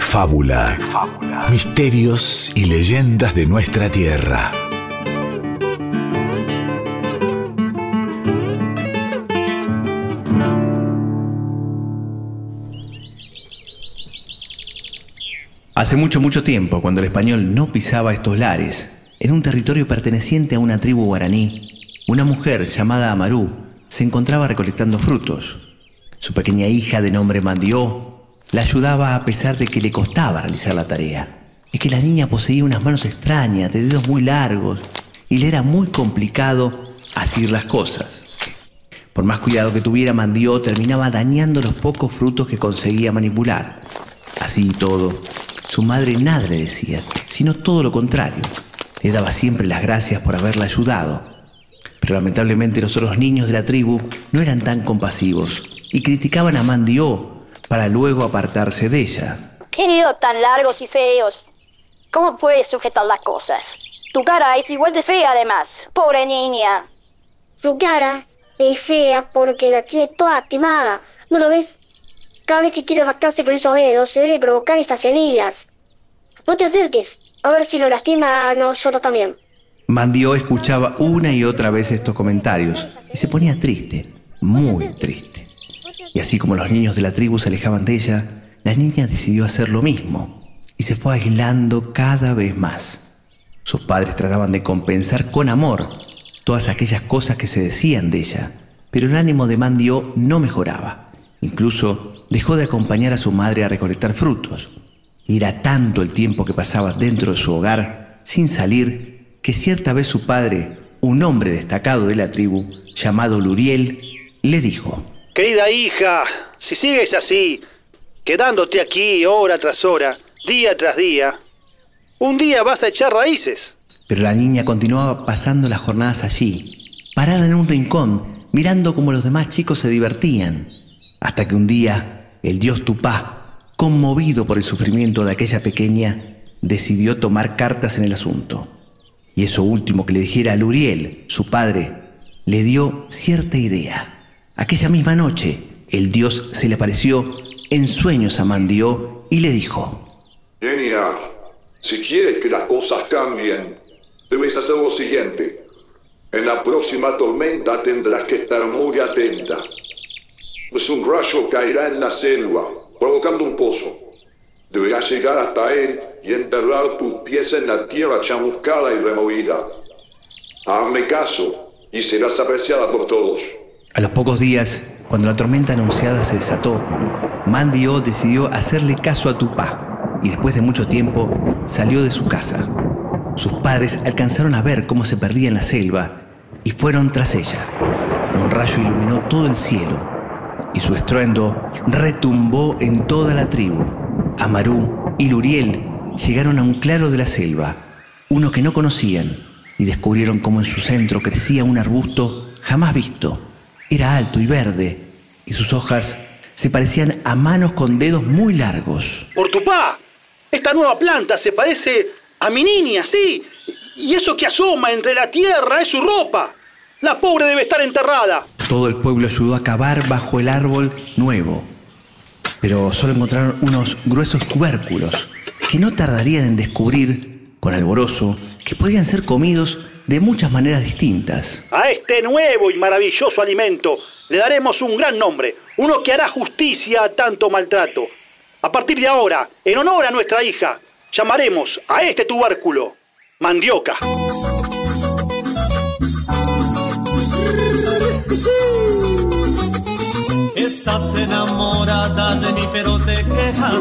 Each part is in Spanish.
de fábula. Misterios y leyendas de nuestra tierra. Hace mucho, mucho tiempo, cuando el español no pisaba estos lares, en un territorio perteneciente a una tribu guaraní, una mujer llamada Amarú se encontraba recolectando frutos. Su pequeña hija de nombre Mandió la ayudaba a pesar de que le costaba realizar la tarea. Es que la niña poseía unas manos extrañas, de dedos muy largos, y le era muy complicado asir las cosas. Por más cuidado que tuviera, Mandió terminaba dañando los pocos frutos que conseguía manipular. Así y todo, su madre nada le decía, sino todo lo contrario. Le daba siempre las gracias por haberla ayudado. Pero lamentablemente los otros niños de la tribu no eran tan compasivos y criticaban a Mandió para luego apartarse de ella. ¡Qué dedos tan largos y feos! ¿Cómo puedes sujetar las cosas? Tu cara es igual de fea además. Pobre niña. Su cara es fea porque la tiene toda quemada. ¿No lo ves? Cada vez que quiere bastarse con esos dedos se debe provocar esas heridas. No te acerques, a ver si lo lastima a nosotros también. Mandió escuchaba una y otra vez estos comentarios y se ponía triste, muy triste. Y así como los niños de la tribu se alejaban de ella, la niña decidió hacer lo mismo y se fue aislando cada vez más. Sus padres trataban de compensar con amor todas aquellas cosas que se decían de ella, pero el ánimo de Mandio no mejoraba. Incluso dejó de acompañar a su madre a recolectar frutos. Era tanto el tiempo que pasaba dentro de su hogar, sin salir, que cierta vez su padre, un hombre destacado de la tribu, llamado Luriel, le dijo, Querida hija, si sigues así, quedándote aquí hora tras hora, día tras día, un día vas a echar raíces. Pero la niña continuaba pasando las jornadas allí, parada en un rincón, mirando cómo los demás chicos se divertían, hasta que un día el dios Tupá, conmovido por el sufrimiento de aquella pequeña, decidió tomar cartas en el asunto. Y eso último que le dijera a Luriel, su padre, le dio cierta idea. Aquella misma noche, el dios se le apareció en sueños a Mandió y le dijo, Genia, si quieres que las cosas cambien, debes hacer lo siguiente. En la próxima tormenta tendrás que estar muy atenta. Pues un rayo caerá en la selva, provocando un pozo. Deberás llegar hasta él y enterrar tus pies en la tierra chamuscada y removida. Hazme caso y serás apreciada por todos. A los pocos días, cuando la tormenta anunciada se desató, Mandio decidió hacerle caso a Tupá y después de mucho tiempo salió de su casa. Sus padres alcanzaron a ver cómo se perdía en la selva y fueron tras ella. Un rayo iluminó todo el cielo y su estruendo retumbó en toda la tribu. Amarú y Luriel llegaron a un claro de la selva, uno que no conocían, y descubrieron cómo en su centro crecía un arbusto jamás visto. Era alto y verde, y sus hojas se parecían a manos con dedos muy largos. Por tu pa, esta nueva planta se parece a mi niña, sí. Y eso que asoma entre la tierra es su ropa. La pobre debe estar enterrada. Todo el pueblo ayudó a cavar bajo el árbol nuevo, pero solo encontraron unos gruesos tubérculos que no tardarían en descubrir, con alborozo, que podían ser comidos de muchas maneras distintas. A este nuevo y maravilloso alimento le daremos un gran nombre, uno que hará justicia a tanto maltrato. A partir de ahora, en honor a nuestra hija, llamaremos a este tubérculo mandioca. Estás enamorada de mí pero te quejas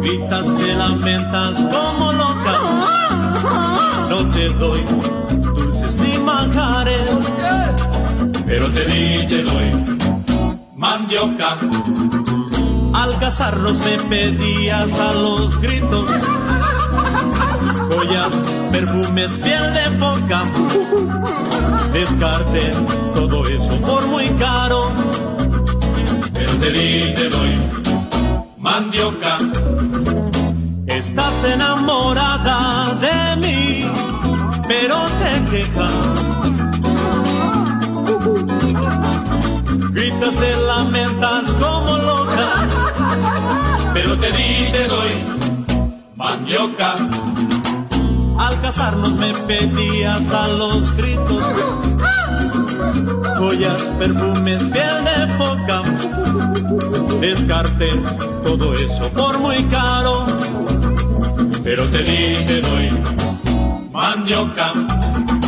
Gritas que lamentas como loca No te doy dulces ni manjares Pero te di, te doy mandioca Al casarnos me pedías a los gritos Joyas, perfumes, piel de boca descarte todo eso por muy caro. Pero te di, te doy mandioca. Estás enamorada de mí, pero te quejas. Gritas, te lamentas como loca, pero te di, te doy mandioca. Al casarnos me pedías a los gritos joyas, perfumes, piel de foca. Descarte todo eso por muy caro, pero te di, te doy. Mandioca.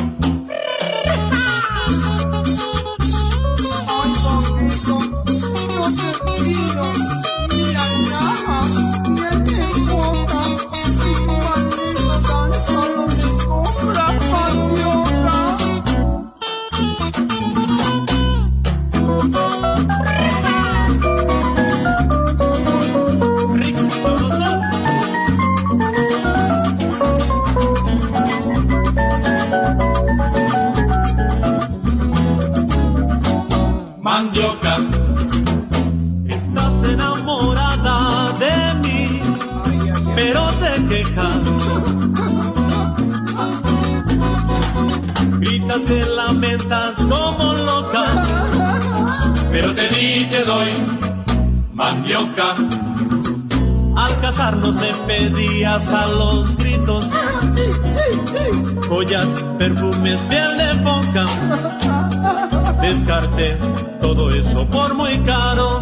Te lamentas como loca, pero te di, te doy mandioca. Al casarnos te pedías a los gritos joyas, perfumes, piel de foca descarte todo eso por muy caro.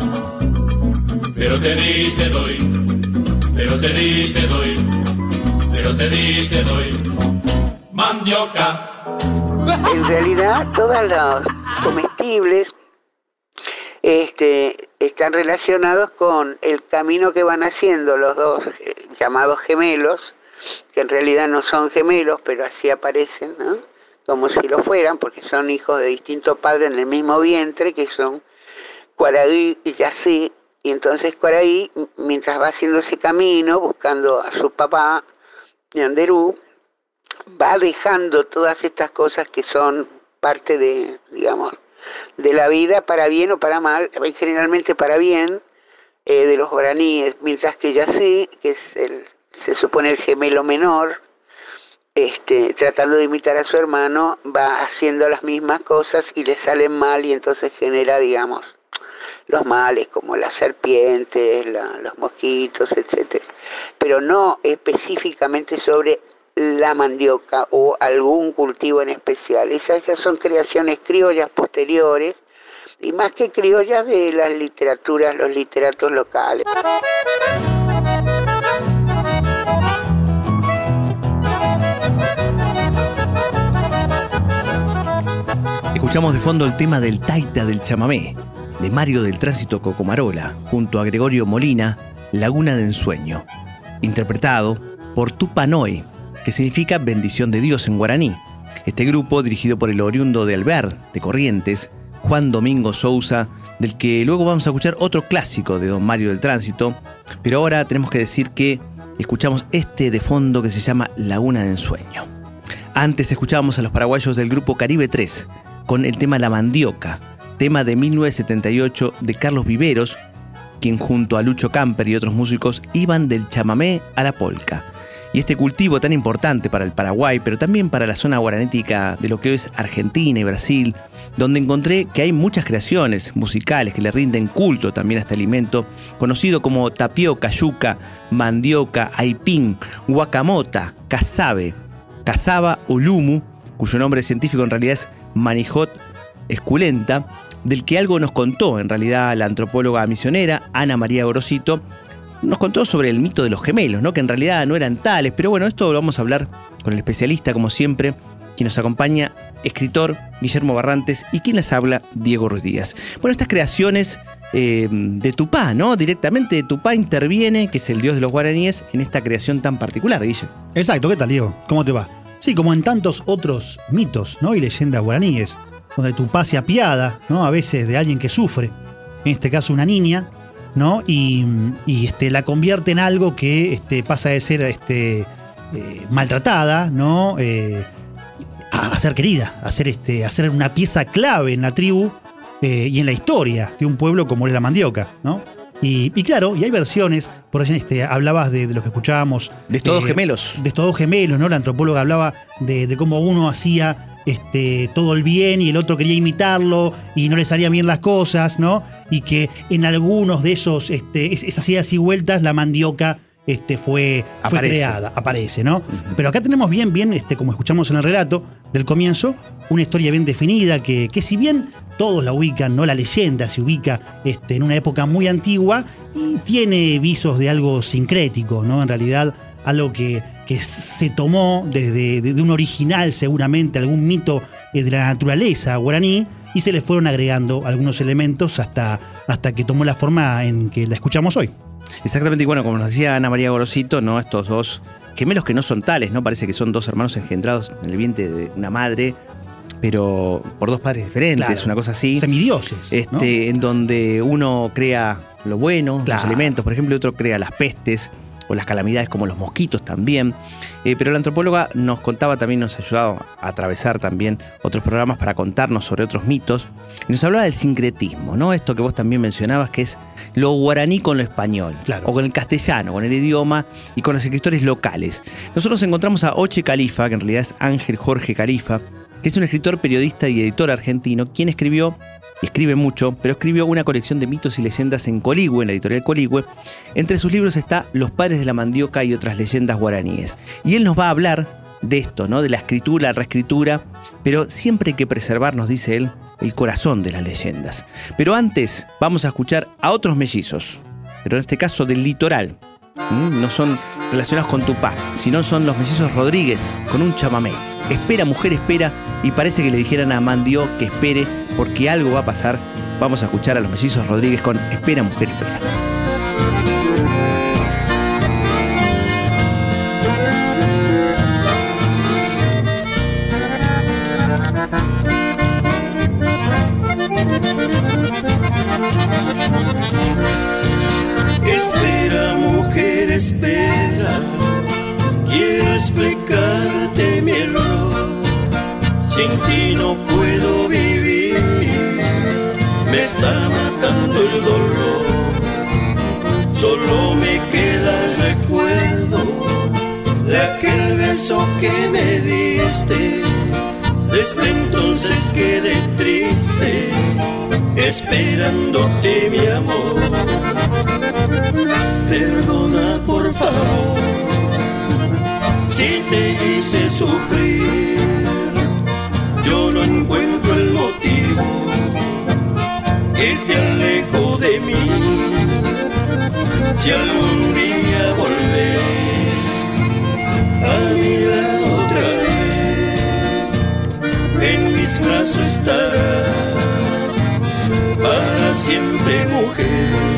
Pero te di, te doy, pero te di, te doy, pero te di, te doy, mandioca. En realidad, todos los comestibles este, están relacionados con el camino que van haciendo los dos eh, llamados gemelos, que en realidad no son gemelos, pero así aparecen, ¿no? como si lo fueran, porque son hijos de distintos padres en el mismo vientre, que son Cuaraí y Yací. Y entonces Cuaraí, mientras va haciendo ese camino, buscando a su papá, Ñanderú, va dejando todas estas cosas que son parte de, digamos, de la vida para bien o para mal, generalmente para bien, eh, de los guaraníes, mientras que Yací, que es el, se supone el gemelo menor, este, tratando de imitar a su hermano, va haciendo las mismas cosas y le salen mal y entonces genera, digamos, los males como las serpientes, los mosquitos, etcétera. Pero no específicamente sobre la mandioca o algún cultivo en especial. Esas ya son creaciones criollas posteriores y más que criollas de las literaturas, los literatos locales. Escuchamos de fondo el tema del Taita del Chamamé, de Mario del Tránsito Cocomarola, junto a Gregorio Molina, Laguna de Ensueño, interpretado por Tupanoi, que significa bendición de Dios en guaraní. Este grupo, dirigido por el oriundo de Alvear, de Corrientes, Juan Domingo Sousa, del que luego vamos a escuchar otro clásico de Don Mario del Tránsito, pero ahora tenemos que decir que escuchamos este de fondo que se llama Laguna de Ensueño. Antes escuchábamos a los paraguayos del grupo Caribe 3, con el tema La Mandioca, tema de 1978 de Carlos Viveros, quien junto a Lucho Camper y otros músicos iban del chamamé a la polca. Y este cultivo tan importante para el Paraguay, pero también para la zona guaranética de lo que es Argentina y Brasil, donde encontré que hay muchas creaciones musicales que le rinden culto también a este alimento, conocido como tapioca, yuca, mandioca, aipín, guacamota, casabe, casaba o lumu, cuyo nombre científico en realidad es Manijot Esculenta, del que algo nos contó en realidad la antropóloga misionera Ana María Gorosito, nos contó sobre el mito de los gemelos, ¿no? que en realidad no eran tales, pero bueno, esto lo vamos a hablar con el especialista, como siempre, quien nos acompaña, escritor Guillermo Barrantes y quien les habla, Diego Ruiz Díaz. Bueno, estas creaciones eh, de Tupá, ¿no? Directamente Tupá interviene, que es el dios de los guaraníes, en esta creación tan particular, Guille. Exacto, ¿qué tal, Diego? ¿Cómo te va? Sí, como en tantos otros mitos ¿no? y leyendas guaraníes, donde Tupá se apiada ¿no? a veces de alguien que sufre, en este caso una niña, ¿no? y, este, la convierte en algo que este, pasa de ser este, eh, maltratada ¿no? Eh, a, ser querida, a ser, este, a ser una pieza clave en la tribu eh, y en la historia de un pueblo como es la Mandioca. ¿no? Y, y claro, y hay versiones, por ejemplo, este, hablabas de, de lo que escuchábamos. De estos dos eh, gemelos. De estos dos gemelos, ¿no? La antropóloga hablaba de, de cómo uno hacía este, todo el bien y el otro quería imitarlo y no le salían bien las cosas, ¿no? Y que en algunos de esos, este, es- esas idas y vueltas, la mandioca este, fue, fue Aparece. creada, aparece, ¿no? Pero acá tenemos bien, bien, este, como escuchamos en el relato del comienzo, una historia bien definida que, que si bien todos la ubican, ¿no? La leyenda se ubica este, en una época muy antigua y tiene visos de algo sincrético, ¿no? En realidad, algo que, que se tomó desde de, un original, seguramente, algún mito eh, de la naturaleza guaraní, y se le fueron agregando algunos elementos hasta, hasta que tomó la forma en que la escuchamos hoy. Exactamente, y bueno, como nos decía Ana María Gorosito, ¿no? Estos dos gemelos que no son tales, ¿no? Parece que son dos hermanos engendrados en el vientre de una madre, pero por dos padres diferentes, Claro. una cosa así. Semidioses. ¿no? Este, en donde uno crea lo bueno, los Claro. elementos, por ejemplo, y otro crea las pestes o las calamidades como los mosquitos también. Eh, pero la antropóloga nos contaba también, nos ayudaba a atravesar también otros programas para contarnos sobre otros mitos. Y nos hablaba del sincretismo, ¿no? Esto que vos también mencionabas, que es lo guaraní con lo español, Claro. o con el castellano, con el idioma y con los escritores locales. Nosotros encontramos a Oche Califa, que en realidad es Ángel Jorge Califa, que es un escritor, periodista y editor argentino, quien escribió, escribe mucho, pero escribió una colección de mitos y leyendas en Coligüe, en la editorial Coligüe. Entre sus libros está Los padres de la mandioca y otras leyendas guaraníes. Y él nos va a hablar de esto, ¿no? De la escritura, la reescritura, pero siempre hay que preservar, nos dice él, el corazón de las leyendas. Pero antes vamos a escuchar a otros mellizos, pero en este caso del litoral. ¿Mm? No son relacionados con Tupá, sino son los mellizos Rodríguez con un chamamé. Espera, mujer, espera, y parece que le dijeran a Mandio que espere porque algo va a pasar. Vamos a escuchar a los mellizos Rodríguez con Espera, mujer, espera. Desde entonces quedé triste, esperándote mi amor. Perdona por favor si te hice sufrir. Estarás para siempre mujer.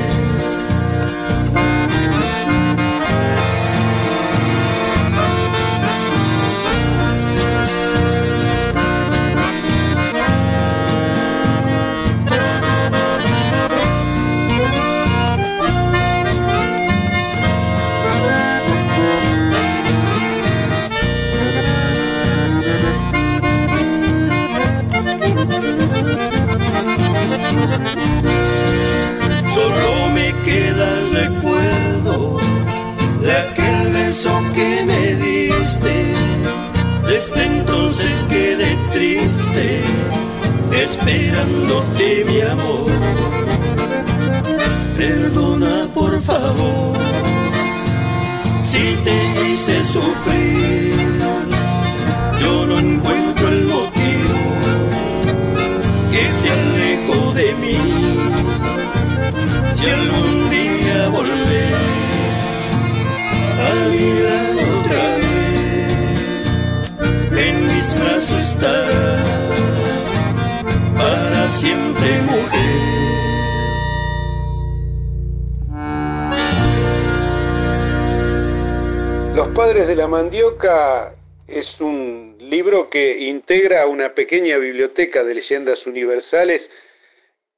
Padres de la mandioca es un libro que integra una pequeña biblioteca de leyendas universales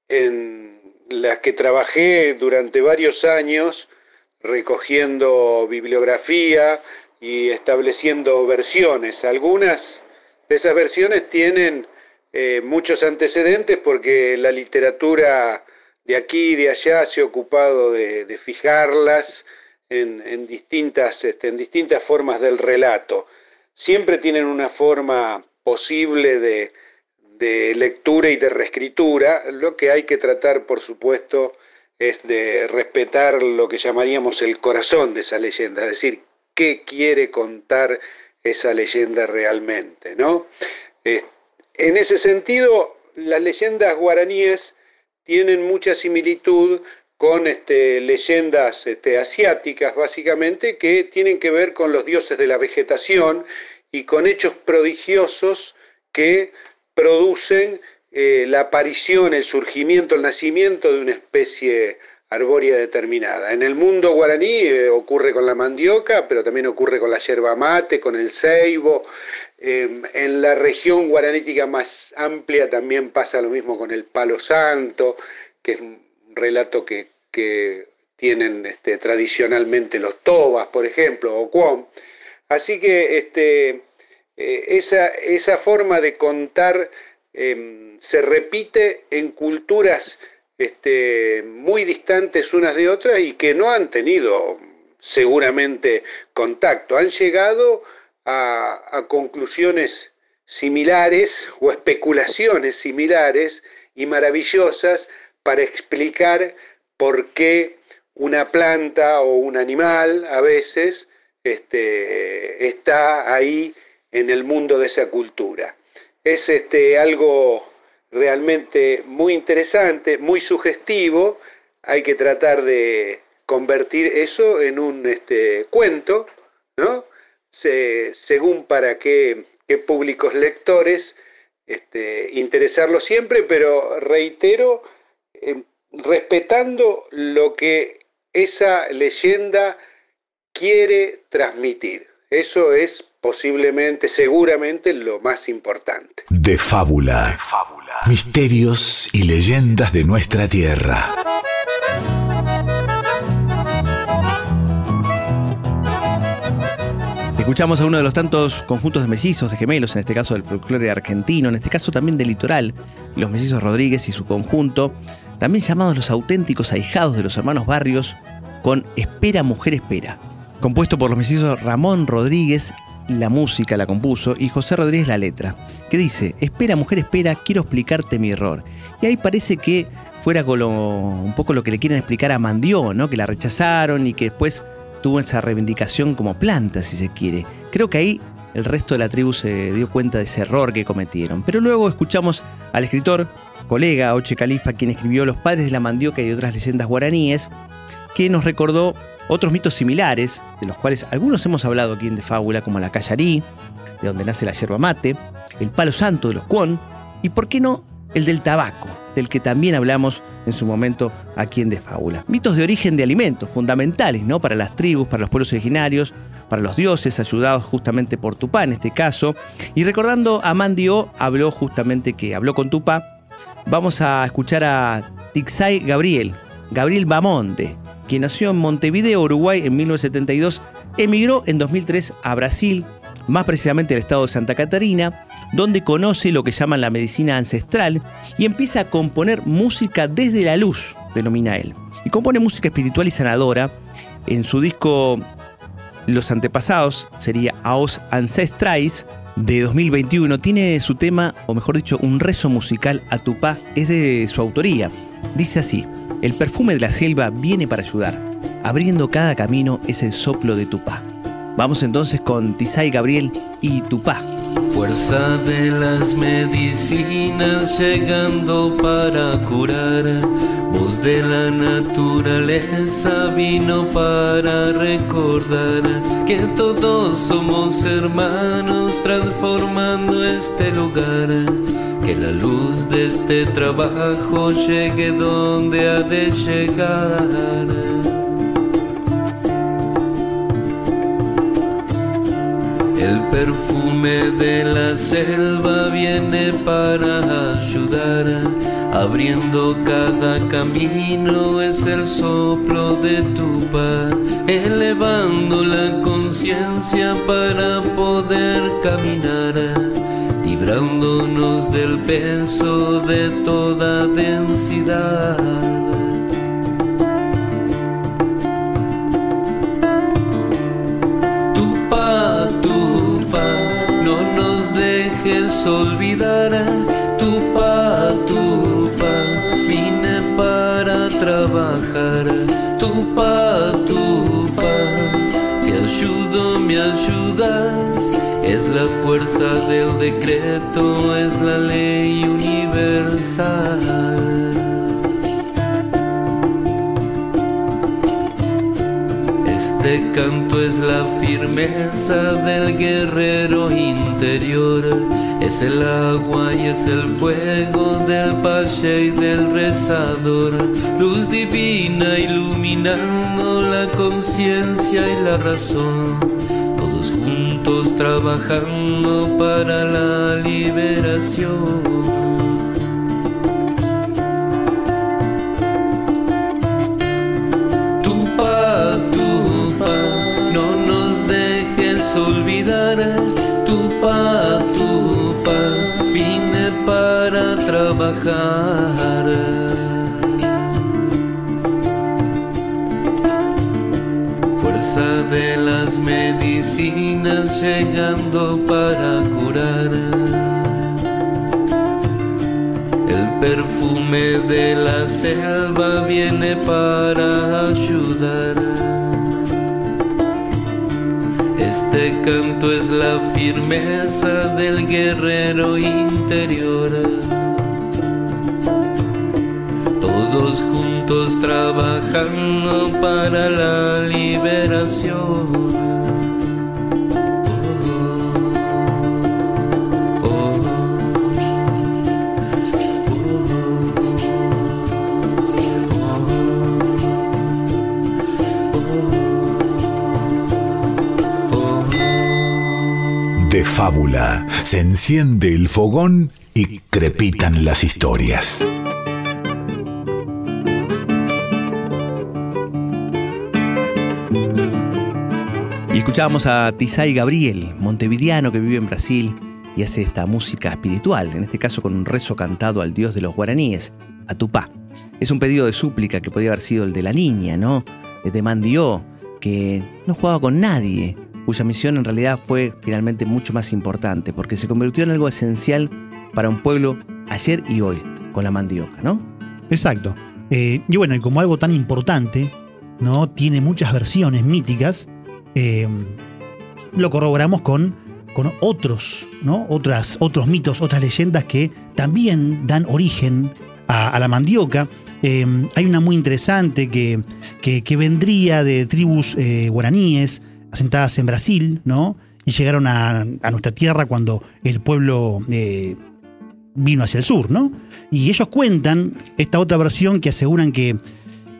en las que trabajé durante varios años recogiendo bibliografía y estableciendo versiones. Algunas de esas versiones tienen eh, muchos antecedentes porque la literatura de aquí y de allá se ha ocupado de, fijarlas en, distintas, este, en distintas formas del relato. Siempre tienen una forma posible de, lectura y de reescritura. Lo que hay que tratar, por supuesto, es de respetar lo que llamaríamos el corazón de esa leyenda, es decir, qué quiere contar esa leyenda realmente, ¿no? en ese sentido, las leyendas guaraníes tienen mucha similitud con este, leyendas este, asiáticas, básicamente, que tienen que ver con los dioses de la vegetación y con hechos prodigiosos que producen eh, la aparición, el surgimiento, el nacimiento de una especie arbórea determinada. En el mundo guaraní eh, ocurre con la mandioca, pero también ocurre con la yerba mate, con el ceibo. Em, en la región guaranítica más amplia también pasa lo mismo con el palo santo, que es relato que, tienen este, tradicionalmente los tobas, por ejemplo, o cuom. Así que este, eh, esa, esa forma de contar em, se repite en culturas este, muy distantes unas de otras y que no han tenido seguramente contacto, han llegado a, conclusiones similares o especulaciones similares y maravillosas para explicar por qué una planta o un animal a veces este, está ahí en el mundo de esa cultura. Es este, algo realmente muy interesante, muy sugestivo. Hay que tratar de convertir eso en un este, cuento, ¿no? según para qué, públicos lectores este, interesarlo siempre, pero reitero, em, respetando lo que esa leyenda quiere transmitir. Eso es posiblemente, seguramente, lo más importante. De fábula. De fábula. Misterios y leyendas de nuestra tierra. Escuchamos a uno de los tantos conjuntos de mellizos, de gemelos, en este caso del folclore argentino, en este caso también del litoral, los mellizos Rodríguez y su conjunto, también llamados los auténticos ahijados de los hermanos Barrios, con Espera Mujer Espera compuesto por los mellizos Ramón Rodríguez, la música la compuso, y José Rodríguez la letra, que dice, espera mujer, espera, quiero explicarte mi error. Y ahí parece que fuera un poco lo que le quieren explicar a Mandió, ¿no? que la rechazaron y que después tuvo esa reivindicación como planta, si se quiere. Creo que ahí el resto de la tribu se dio cuenta de ese error que cometieron. Pero luego escuchamos al escritor, colega Oche Califa, quien escribió Los padres de la mandioca y otras leyendas guaraníes, que nos recordó otros mitos similares, de los cuales algunos hemos hablado aquí en De Fábula, como la callarí, de donde nace la yerba mate, el palo santo de los cuon, y por qué no, el del tabaco, del que también hablamos en su momento aquí en De Fábula. Mitos de origen de alimentos, fundamentales, ¿no? Para las tribus, para los pueblos originarios, para los dioses, ayudados justamente por Tupá en este caso. Y recordando a Mandio, habló justamente que habló con Tupá. Vamos a escuchar a Tixay Gabriel, Gabriel Bamonte, quien nació en Montevideo, Uruguay, en 1972, emigró en 2003 a Brasil, más precisamente al estado de Santa Catarina, donde conoce lo que llaman la medicina ancestral y empieza a componer música desde la luz, denomina él. Y compone música espiritual y sanadora. En su disco Los Antepasados, sería Aos Ancestrais, de 2021, tiene su tema, o mejor dicho, un rezo musical a Tupá, es de su autoría. Dice así. El perfume de la selva viene para ayudar. Abriendo cada camino es el soplo de Tupá. Vamos entonces con Tisay Gabriel y Tupá. Fuerza de las medicinas llegando para curar. Voz de la naturaleza vino para recordar que todos somos hermanos transformando este lugar que la luz de este trabajo llegue donde ha de llegar. El perfume de la selva viene para ayudar, abriendo cada camino es el soplo de tu paz, elevando la conciencia para poder caminar. Librándonos del peso de toda densidad. Dejes olvidar. Tupa, tupa, vine para trabajar. Tupa, tupa, te ayudo, me ayudas. Es la fuerza del decreto, es la ley universal. Este canto es la firmeza del guerrero interior. Es el agua y es el fuego del pache y del rezador. Luz divina iluminando la conciencia y la razón. Todos juntos trabajando para la liberación. Trabajar. Fuerza de las medicinas llegando para curar. El perfume de la selva viene para ayudar. Este canto es la firmeza del guerrero interior. Todos juntos trabajando para la liberación. De fábula se enciende el fogón y crepitan las historias. Escuchábamos a Tisay Gabriel, montevideano que vive en Brasil y hace esta música espiritual, en este caso con un rezo cantado al dios de los guaraníes, a Tupá. Es un pedido de súplica que podía haber sido el de la niña, ¿no? De Mandió, que no jugaba con nadie, cuya misión en realidad fue finalmente mucho más importante, porque se convirtió en algo esencial para un pueblo ayer y hoy, con la mandioca, ¿no? Exacto. Eh, y bueno, como algo tan importante, ¿no? Tiene muchas versiones míticas. Eh, lo corroboramos con, con otros, ¿no? Otras, otros mitos, otras leyendas que también dan origen a, la mandioca. Eh, hay una muy interesante que, que, que vendría de tribus eh, guaraníes asentadas en Brasil, ¿no? Y llegaron a, a nuestra tierra cuando el pueblo eh, vino hacia el sur, ¿no? Y ellos cuentan esta otra versión que aseguran que,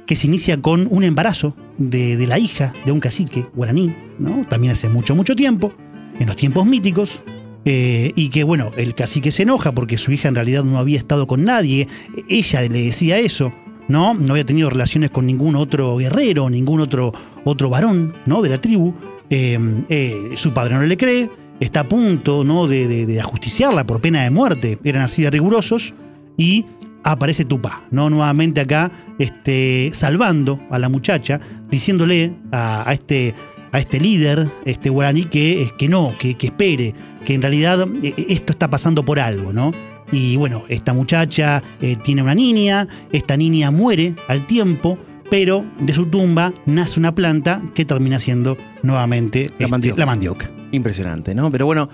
que se inicia con un embarazo de, la hija de un cacique guaraní, ¿no? También hace mucho, mucho tiempo, en los tiempos míticos, eh, y que, bueno, el cacique se enoja porque su hija en realidad no había estado con nadie, ella le decía eso, ¿no? No había tenido relaciones con ningún otro guerrero, ningún otro, otro varón, ¿no? De la tribu. Eh, eh, su padre no le cree, está a punto, ¿no? De, de- de ajusticiarla por pena de muerte, eran así de rigurosos, y aparece Tupá, ¿no? Nuevamente acá, este, salvando a la muchacha, diciéndole a, a este, a este líder, este guaraní, que, que no, que, que espere, que en realidad eh, esto está pasando por algo, ¿no? Y bueno, esta muchacha eh, tiene una niña, esta niña muere al tiempo, pero de su tumba nace una planta que termina siendo nuevamente La este, mandioca. la mandioca. Impresionante, ¿no? Pero bueno,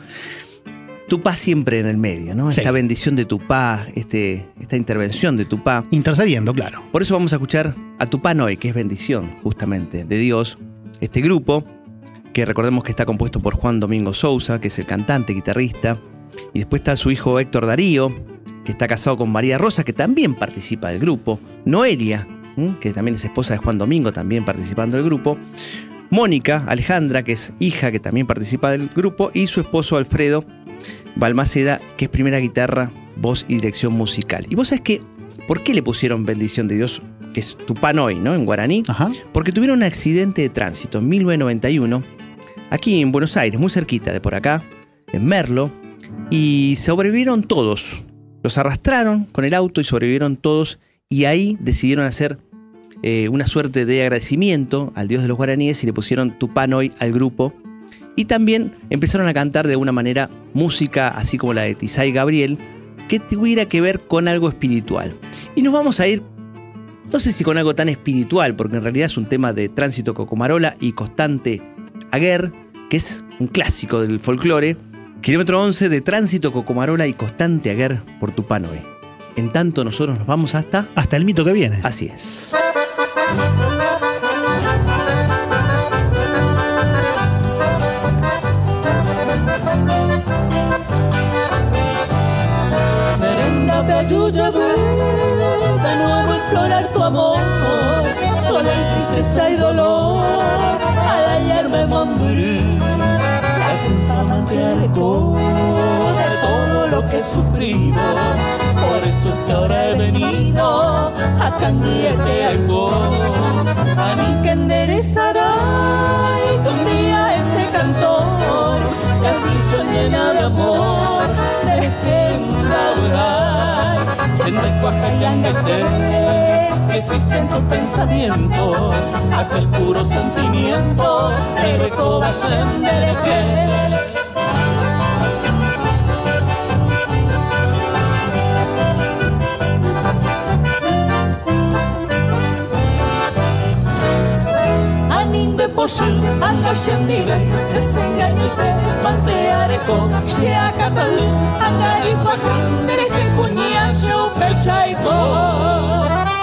Tupá siempre en el medio, ¿no? Sí. Esta bendición de Tupá, este, esta intervención de Tupá. Intercediendo, claro. Por eso vamos a escuchar a Tupá Noé, que es bendición, justamente, de Dios. Este grupo, que recordemos que está compuesto por Juan Domingo Sousa, que es el cantante, guitarrista. Y después está su hijo Héctor Darío, que está casado con María Rosa, que también participa del grupo. Noelia, que también es esposa de Juan Domingo, también participando del grupo. Mónica Alejandra, que es hija, que también participa del grupo. Y su esposo Alfredo Balmaceda, que es primera guitarra, voz y dirección musical. Y vos sabés que, ¿por qué le pusieron bendición de Dios? Que es Tupanoi, ¿no? En guaraní. Ajá. Porque tuvieron un accidente de tránsito en 1991, aquí en Buenos Aires, muy cerquita de por acá, en Merlo. y sobrevivieron todos. Los arrastraron con el auto y sobrevivieron todos y ahí decidieron hacer eh, una suerte de agradecimiento al dios de los guaraníes y le pusieron Tupanoy al grupo. Y también empezaron a cantar de una manera música así como la de Tisay Gabriel, que tuviera que ver con algo espiritual. Y nos vamos a ir, no sé si con algo tan espiritual, porque en realidad es un tema de Tránsito Cocomarola y Constante Aguer, que es un clásico del folclore. Kilómetro 11 de Tránsito Cocomarola y Constante Aguer por Tupanoe. En tanto, nosotros nos vamos hasta. Hasta el mito que viene. Así es. Tristeza y dolor, al hallarme morir, amante algo de todo lo que he sufrido, por eso es que ahora he venido a cambiarte algo, a mí que enderezará y que un día este cantor, has dicho llena de amor, de legenda oral, siente existe en tu pensamiento aquel puro sentimiento, Ereco Bashendereke. Aninde poshi, angashendire, desengañite, manteareko, sheakatalu, angari pakandere, kunyashu peshaiko. Otra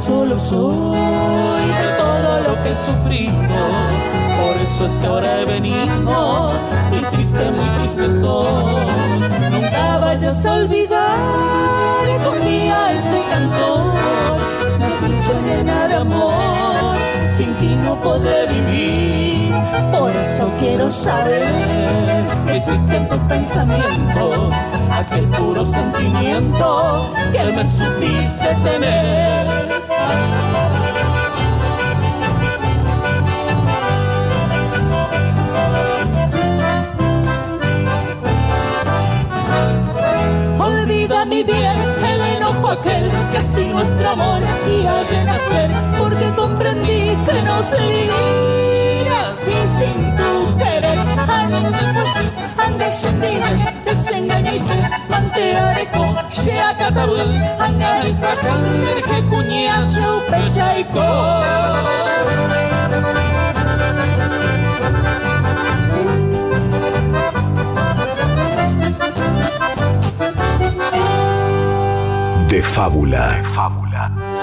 solo soy de todo lo que he sufrido. Por eso es que ahora he venido y triste, muy triste estoy. Nunca vayas a olvidar que un día este cantor me dicho llena de amor sin ti no podré vivir. Por eso quiero saber si existe en tu pensamiento aquel puro sentimiento que me supiste tener. Olvida mi bien el enojo aquel que así nuestro amor iba a renacer porque comprendí que no se vivir así sin tu querer Anime poshi, ande shea katabul Angariko akander que kuñia sheu pechaiko De fábula. De fábula.